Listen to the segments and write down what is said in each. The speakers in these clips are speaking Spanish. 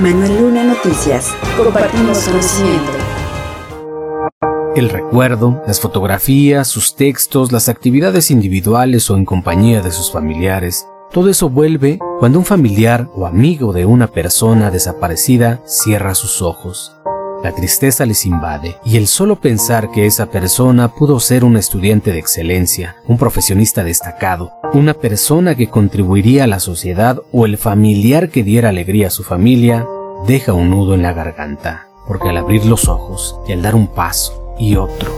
Manuel Luna Noticias. Compartimos conocimiento. El recuerdo, las fotografías, sus textos, las actividades individuales o en compañía de sus familiares, todo eso vuelve cuando un familiar o amigo de una persona desaparecida cierra sus ojos. La tristeza les invade y el solo pensar que esa persona pudo ser un estudiante de excelencia, un profesionista destacado, una persona que contribuiría a la sociedad o el familiar que diera alegría a su familia, deja un nudo en la garganta, porque al abrir los ojos y al dar un paso y otro,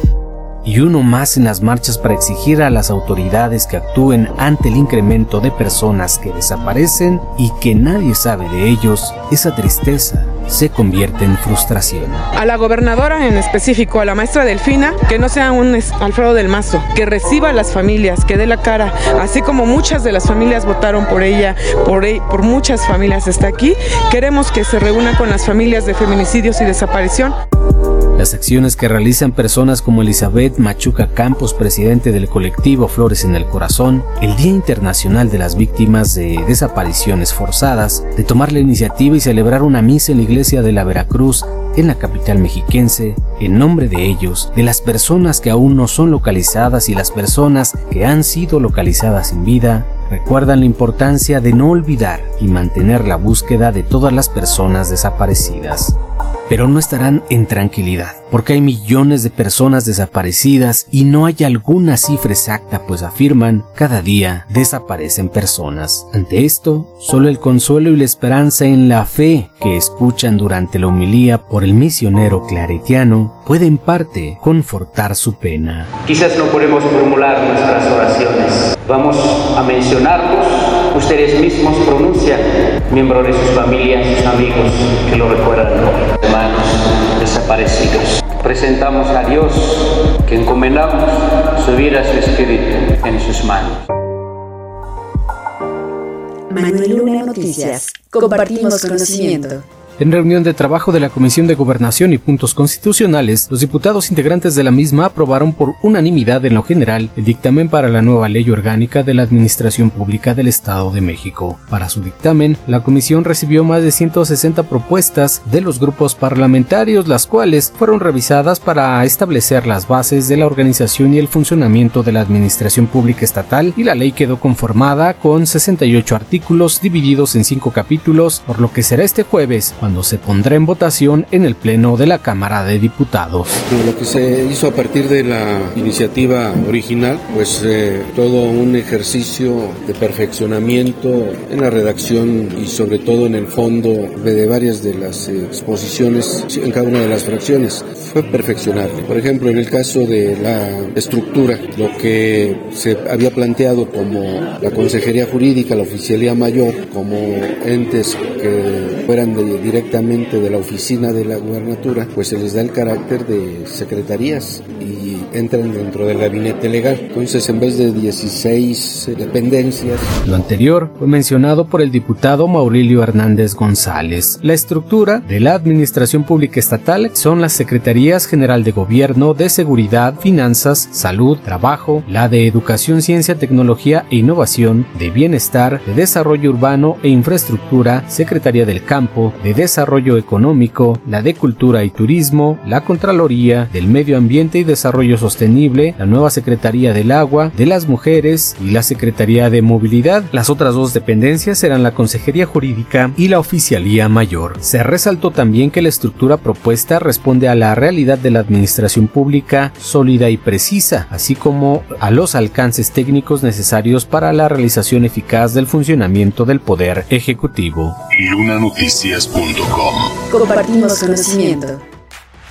y uno más en las marchas para exigir a las autoridades que actúen ante el incremento de personas que desaparecen y que nadie sabe de ellos, esa tristeza se convierte en frustración. A la gobernadora en específico, a la maestra Delfina, que no sea un Alfredo del Mazo, que reciba a las familias, que dé la cara, así como muchas de las familias votaron por ella, por, e, por muchas familias está aquí, queremos que se reúna con las familias de feminicidios y desaparición. Las acciones que realizan personas como Elizabeth Machuca Campos, presidente del colectivo Flores en el Corazón, el Día Internacional de las Víctimas de Desapariciones Forzadas, de tomar la iniciativa y celebrar una misa en la iglesia de la Veracruz en la capital mexiquense, en nombre de ellos, de las personas que aún no son localizadas y las personas que han sido localizadas sin vida, recuerdan la importancia de no olvidar y mantener la búsqueda de todas las personas desaparecidas pero no estarán en tranquilidad, porque hay millones de personas desaparecidas y no hay alguna cifra exacta, pues afirman, cada día desaparecen personas. Ante esto, solo el consuelo y la esperanza en la fe que escuchan durante la homilía por el misionero claretiano puede en parte confortar su pena. Quizás no podemos formular nuestras oraciones, vamos a mencionarlos ustedes mismos pronuncian, miembros de sus familias, sus amigos que lo recuerdan hermanos desaparecidos. Presentamos a Dios que encomendamos su vida, su espíritu en sus manos. Manuel Luna Noticias. Compartimos conocimiento. En reunión de trabajo de la Comisión de Gobernación y Puntos Constitucionales, los diputados integrantes de la misma aprobaron por unanimidad en lo general el dictamen para la nueva ley orgánica de la Administración Pública del Estado de México. Para su dictamen, la comisión recibió más de 160 propuestas de los grupos parlamentarios, las cuales fueron revisadas para establecer las bases de la organización y el funcionamiento de la Administración Pública Estatal y la ley quedó conformada con 68 artículos divididos en 5 capítulos, por lo que será este jueves cuando se pondrá en votación en el Pleno de la Cámara de Diputados. Lo que se hizo a partir de la iniciativa original, pues eh, todo un ejercicio de perfeccionamiento en la redacción y sobre todo en el fondo de varias de las exposiciones en cada una de las fracciones. Fue perfeccionable. Por ejemplo, en el caso de la estructura, lo que se había planteado como la Consejería Jurídica, la Oficialía Mayor, como entes que fueran de directamente de la oficina de la gubernatura, pues se les da el carácter de secretarías y entran dentro del gabinete legal. Entonces, en vez de 16 dependencias. Lo anterior fue mencionado por el diputado Maurilio Hernández González. La estructura de la Administración Pública Estatal son las Secretarías General de Gobierno, de Seguridad, Finanzas, Salud, Trabajo, la de Educación, Ciencia, Tecnología e Innovación, de Bienestar, de Desarrollo Urbano e Infraestructura, Secretaría del Campo, de Desarrollo Económico, la de Cultura y Turismo, la Contraloría, del Medio Ambiente y Desarrollo Sostenible, la nueva Secretaría del Agua, de las Mujeres y la Secretaría de Movilidad. Las otras dos dependencias eran la Consejería Jurídica y la Oficialía Mayor. Se resaltó también que la estructura propuesta responde a la realidad de la administración pública sólida y precisa, así como a los alcances técnicos necesarios para la realización eficaz del funcionamiento del Poder Ejecutivo. Compartimos conocimiento.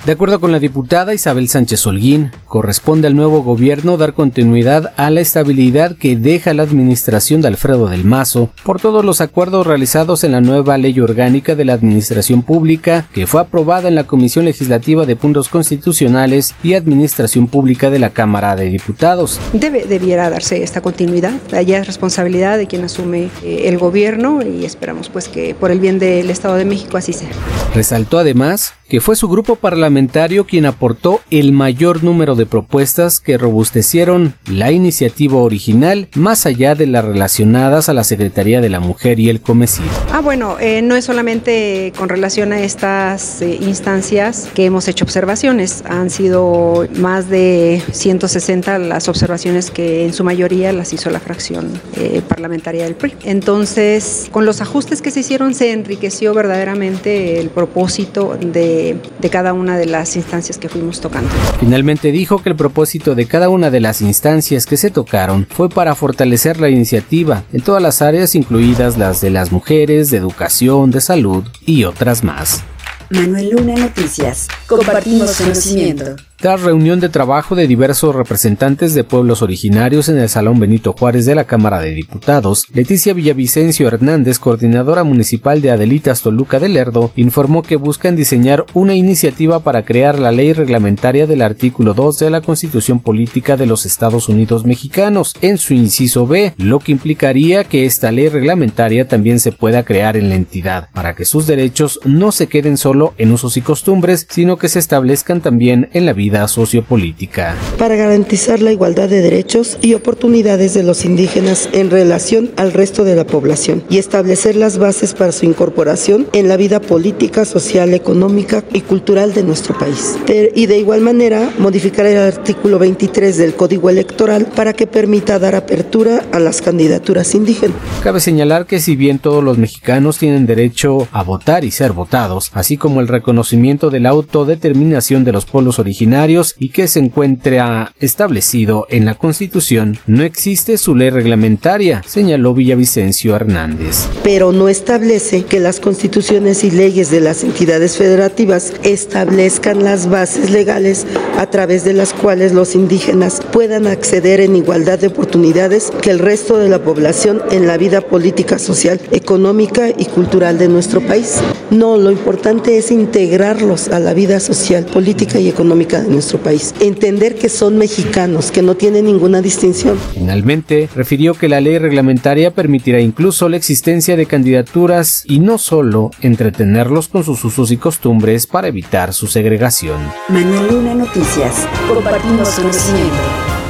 De acuerdo con la diputada Isabel Sánchez Holguín, corresponde al nuevo gobierno dar continuidad a la estabilidad que deja la administración de Alfredo del Mazo por todos los acuerdos realizados en la nueva ley orgánica de la administración pública que fue aprobada en la Comisión Legislativa de Puntos Constitucionales y Administración Pública de la Cámara de Diputados. Debe, debiera darse esta continuidad, allá es responsabilidad de quien asume eh, el gobierno y esperamos pues que por el bien del Estado de México así sea. Resaltó además que fue su grupo parlamentario parlamentario quien aportó el mayor número de propuestas que robustecieron la iniciativa original más allá de las relacionadas a la Secretaría de la Mujer y el Comecid. Ah, bueno, eh, no es solamente con relación a estas eh, instancias que hemos hecho observaciones, han sido más de 160 las observaciones que en su mayoría las hizo la fracción eh, parlamentaria del PRI. Entonces, con los ajustes que se hicieron se enriqueció verdaderamente el propósito de, cada una de las instancias que fuimos tocando. Finalmente dijo que el propósito de cada una de las instancias que se tocaron fue para fortalecer la iniciativa en todas las áreas incluidas las de las mujeres, de educación, de salud y otras más. Manuel Luna Noticias. Compartimos conocimiento. Tras reunión de trabajo de diversos representantes de pueblos originarios en el Salón Benito Juárez de la Cámara de Diputados, Leticia Villavicencio Hernández, coordinadora municipal de Adelitas Toluca del Lerdo, informó que buscan diseñar una iniciativa para crear la ley reglamentaria del artículo 2 de la Constitución Política de los Estados Unidos Mexicanos, en su inciso B, lo que implicaría que esta ley reglamentaria también se pueda crear en la entidad, para que sus derechos no se queden solo en usos y costumbres, sino que se establezcan también en la vida sociopolítica. Para garantizar la igualdad de derechos y oportunidades de los indígenas en relación al resto de la población y establecer las bases para su incorporación en la vida política, social, económica y cultural de nuestro país. Y de igual manera, modificar el artículo 23 del Código Electoral para que permita dar apertura a las candidaturas indígenas. Cabe señalar que si bien todos los mexicanos tienen derecho a votar y ser votados, así como el reconocimiento de la autodeterminación de los pueblos originarios, y que se encuentra establecido en la Constitución, no existe su ley reglamentaria, señaló Villavicencio Hernández. Pero no establece que las constituciones y leyes de las entidades federativas establezcan las bases legales a través de las cuales los indígenas puedan acceder en igualdad de oportunidades que el resto de la población en la vida política, social, económica y cultural de nuestro país. No, lo importante es integrarlos a la vida social, política y económica de nuestro país. Entender que son mexicanos, que no tienen ninguna distinción. Finalmente, refirió que la ley reglamentaria permitirá incluso la existencia de candidaturas y no solo entretenerlos con sus usos y costumbres para evitar su segregación. Manuel Luna Noticias. Compartimos conocimiento.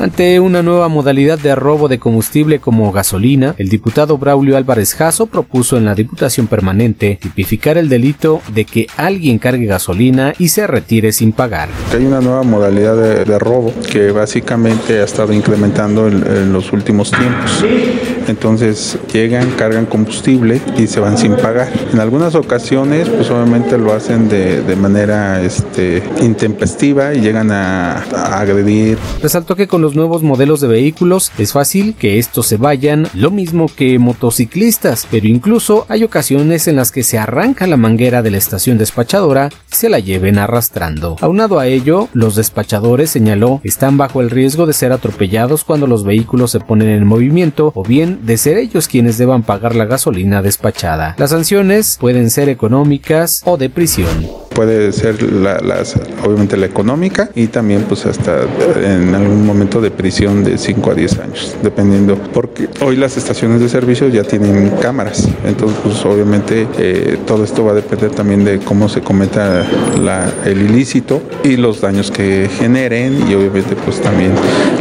Ante una nueva modalidad de robo de combustible como gasolina, el diputado Braulio Álvarez Jasso propuso en la Diputación Permanente tipificar el delito de que alguien cargue gasolina y se retire sin pagar. Hay una nueva modalidad de, robo que básicamente ha estado incrementando en, los últimos tiempos. Entonces llegan, cargan combustible y se van sin pagar. En algunas ocasiones, pues obviamente lo hacen de, manera este, intempestiva y llegan a, agredir. Resaltó que con los nuevos modelos de vehículos es fácil que estos se vayan, lo mismo que motociclistas, pero incluso hay ocasiones en las que se arranca la manguera de la estación despachadora y se la lleven arrastrando. Aunado a ello, los despachadores, señaló, están bajo el riesgo de ser atropellados cuando los vehículos se ponen en movimiento o bien de ser ellos quienes deban pagar la gasolina despachada. Las sanciones pueden ser económicas o de prisión puede ser la, las, obviamente la económica y también pues hasta en algún momento de prisión de 5 a 10 años, dependiendo, porque hoy las estaciones de servicio ya tienen cámaras, entonces pues obviamente eh, todo esto va a depender también de cómo se cometa la, el ilícito y los daños que generen y obviamente pues también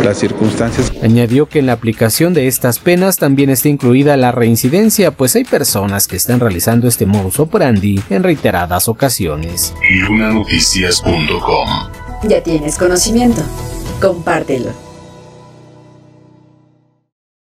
las circunstancias. Añadió que en la aplicación de estas penas también está incluida la reincidencia, pues hay personas que están realizando este modus operandi en reiteradas ocasiones lunanoticias.com. Ya tienes conocimiento. Compártelo.